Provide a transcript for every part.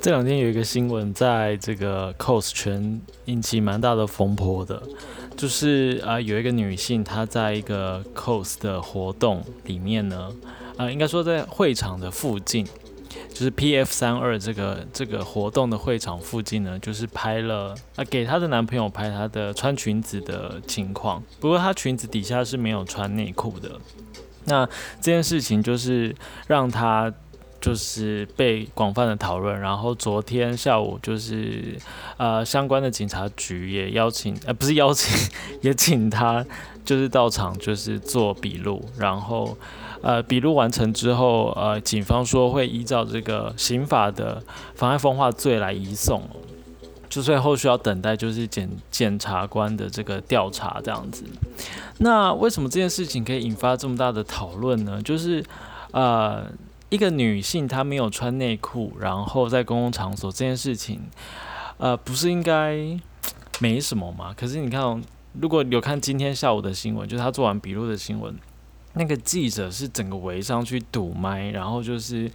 这两天有一个新闻，在这个 cos 圈引起蛮大的风波的，就是啊，有一个女性她在一个 cos 的活动里面呢，啊，应该说在会场的附近，就是 PF 三二这个这个活动的会场附近呢，就是拍了啊，给她的男朋友拍她的穿裙子的情况，不过她裙子底下是没有穿内裤的。那这件事情就是让她。就是被广泛的讨论，然后昨天下午就是呃相关的警察局也邀请，呃不是邀请，也请她就是到场就是做笔录，然后呃笔录完成之后，呃警方说会依照这个刑法的妨碍风化罪来移送，就所以后续要等待就是检检察官的这个调查这样子。那为什么这件事情可以引发这么大的讨论呢？就是呃。一个女性她没有穿内裤，然后在公共场所这件事情，呃，不是应该没什么吗？可是你看，如果有看今天下午的新闻，就是她做完笔录的新闻，那个记者是整个围上去堵麦，然后就是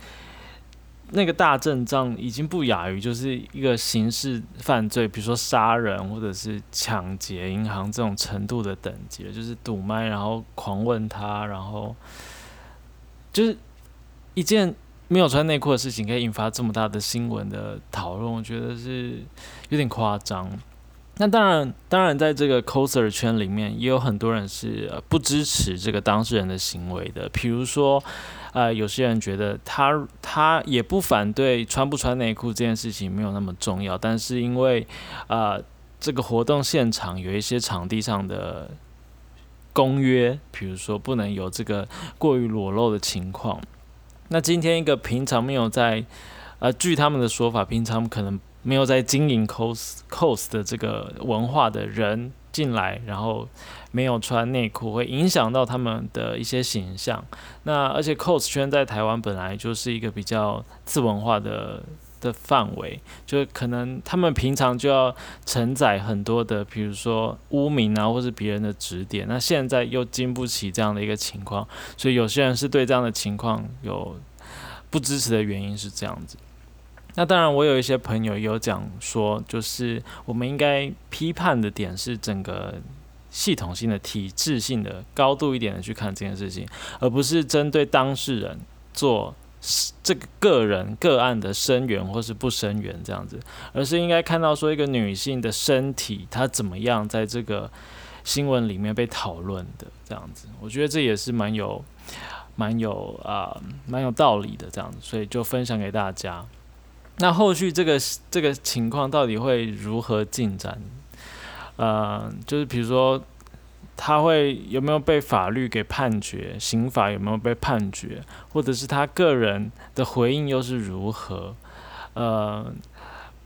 那个大阵仗已经不亚于就是一个刑事犯罪，比如说杀人或者是抢劫银行这种程度的等级，就是堵麦，然后狂问他，然后就是。一件没有穿内裤的事情，可以引发这么大的新闻的讨论，我觉得是有点夸张。那当然，当然，在这个 coser 圈里面，也有很多人是不支持这个当事人的行为的。比如说，呃，有些人觉得他他也不反对穿不穿内裤这件事情没有那么重要，但是因为呃这个活动现场有一些场地上的公约，比如说不能有这个过于裸露的情况。那今天一个平常没有在，呃，据他们的说法，平常可能没有在经营 cos cos 的这个文化的人进来，然后没有穿内裤，会影响到他们的一些形象。那而且 cos 圈在台湾本来就是一个比较次文化的。的范围，就可能他们平常就要承载很多的，比如说污名啊，或是别人的指点。那现在又经不起这样的一个情况，所以有些人是对这样的情况有不支持的原因是这样子。那当然，我有一些朋友有讲说，就是我们应该批判的点是整个系统性的、体制性的、高度一点的去看这件事情，而不是针对当事人做。这个个人个案的声援或是不声援这样子，而是应该看到说一个女性的身体她怎么样在这个新闻里面被讨论的这样子，我觉得这也是蛮有蛮有啊蛮有道理的这样子，所以就分享给大家。那后续这个这个情况到底会如何进展？呃，就是比如说。他会有没有被法律给判决？刑法有没有被判决？或者是他个人的回应又是如何？呃，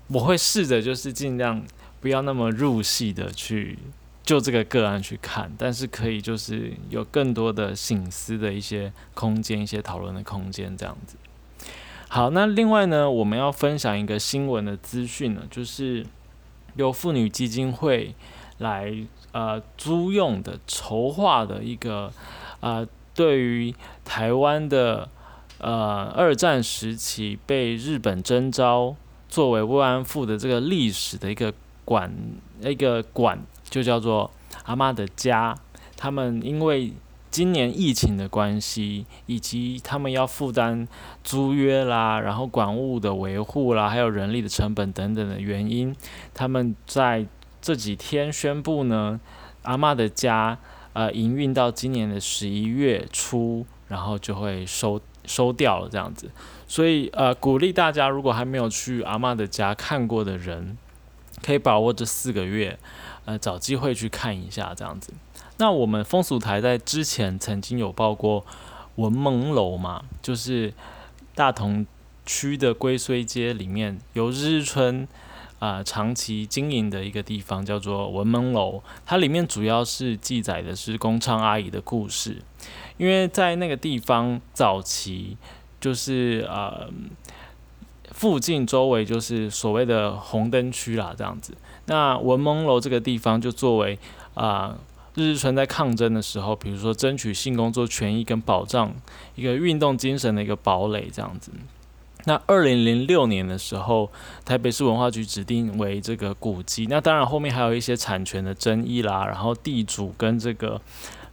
我会试着就是尽量不要那么入戏的去就这个个案去看，但是可以就是有更多的醒思的一些空间，一些讨论的空间这样子。好，那另外呢，我们要分享一个新闻的资讯呢，就是由妇女基金会来。呃，租用的筹划的一个呃，对于台湾的呃二战时期被日本征召作为慰安妇的这个历史的一个馆一个馆，就叫做阿妈的家。他们因为今年疫情的关系，以及他们要负担租约啦，然后管物的维护啦，还有人力的成本等等的原因，他们在。这几天宣布呢，阿妈的家呃营运到今年的十一月初，然后就会收收掉了这样子。所以呃鼓励大家，如果还没有去阿妈的家看过的人，可以把握这四个月，呃找机会去看一下这样子。那我们风俗台在之前曾经有报过文蒙楼嘛，就是大同区的龟虽街里面有日春。啊，长期经营的一个地方叫做文门楼，它里面主要是记载的是工厂阿姨的故事。因为在那个地方早期，就是呃附近周围就是所谓的红灯区啦，这样子。那文蒙楼这个地方就作为啊日日春在抗争的时候，比如说争取性工作权益跟保障，一个运动精神的一个堡垒这样子。那二零零六年的时候，台北市文化局指定为这个古迹。那当然后面还有一些产权的争议啦，然后地主跟这个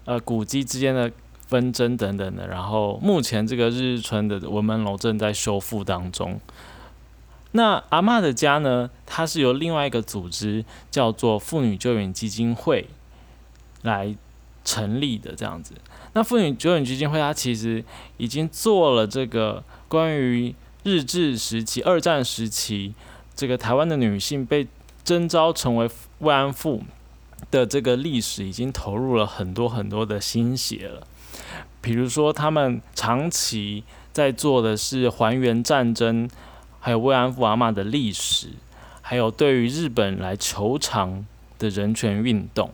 呃古迹之间的纷争等等的。然后目前这个日日春的文门楼正在修复当中。那阿妈的家呢，它是由另外一个组织叫做妇女救援基金会来成立的这样子。那妇女救援基金会它其实已经做了这个关于日治时期、二战时期，这个台湾的女性被征召成为慰安妇的这个历史，已经投入了很多很多的心血了。比如说，他们长期在做的是还原战争，还有慰安妇阿妈的历史，还有对于日本来求偿的人权运动。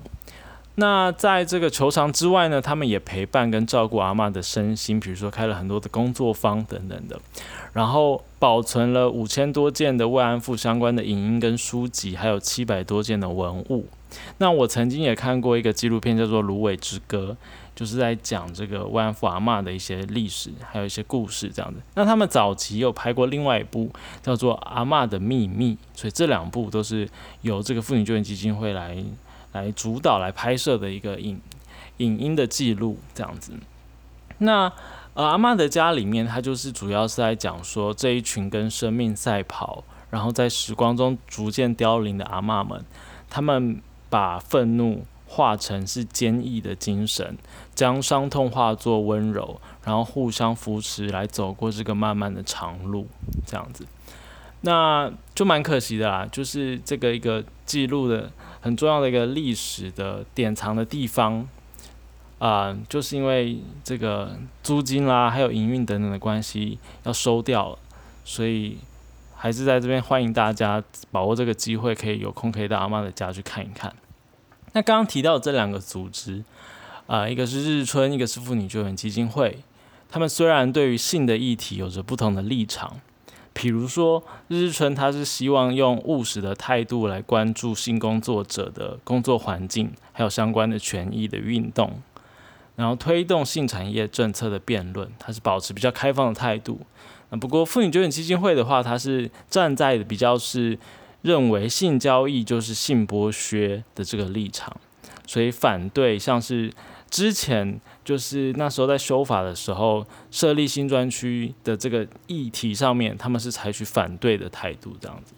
那在这个球场之外呢，他们也陪伴跟照顾阿妈的身心，比如说开了很多的工作坊等等的，然后保存了五千多件的慰安妇相关的影音跟书籍，还有七百多件的文物。那我曾经也看过一个纪录片，叫做《芦苇之歌》，就是在讲这个慰安妇阿妈的一些历史，还有一些故事这样子。那他们早期有拍过另外一部叫做《阿妈的秘密》，所以这两部都是由这个妇女救援基金会来。来主导来拍摄的一个影影音的记录，这样子。那呃阿妈的家里面，他就是主要是在讲说这一群跟生命赛跑，然后在时光中逐渐凋零的阿妈们，他们把愤怒化成是坚毅的精神，将伤痛化作温柔，然后互相扶持来走过这个漫漫的长路，这样子。那就蛮可惜的啦，就是这个一个记录的很重要的一个历史的典藏的地方，啊，就是因为这个租金啦，还有营运等等的关系要收掉了，所以还是在这边欢迎大家把握这个机会，可以有空可以到阿妈的家去看一看。那刚刚提到这两个组织，啊，一个是日春，一个是妇女救援基金会，他们虽然对于性的议题有着不同的立场。比如说，日春他是希望用务实的态度来关注性工作者的工作环境，还有相关的权益的运动，然后推动性产业政策的辩论，他是保持比较开放的态度。那不过妇女救援基金会的话，他是站在的比较是认为性交易就是性剥削的这个立场，所以反对像是。之前就是那时候在修法的时候，设立新专区的这个议题上面，他们是采取反对的态度这样子。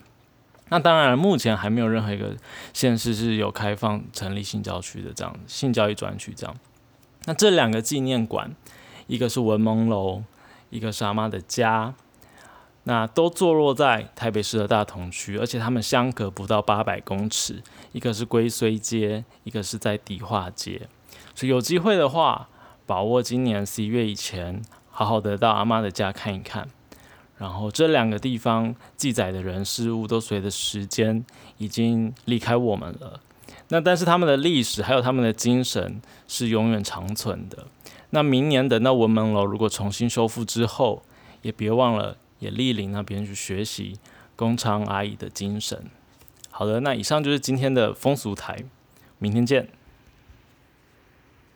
那当然，目前还没有任何一个县市是有开放成立性教区的这样子性教育专区这样。那这两个纪念馆，一个是文蒙楼，一个是阿妈的家，那都坐落在台北市的大同区，而且他们相隔不到八百公尺，一个是龟虽街，一个是在迪化街。所以有机会的话，把握今年十一月以前，好好的到阿妈的家看一看。然后这两个地方记载的人事物都随着时间已经离开我们了。那但是他们的历史还有他们的精神是永远长存的。那明年等到文门楼如果重新修复之后，也别忘了也莅临那边去学习工厂阿姨的精神。好的，那以上就是今天的风俗台，明天见。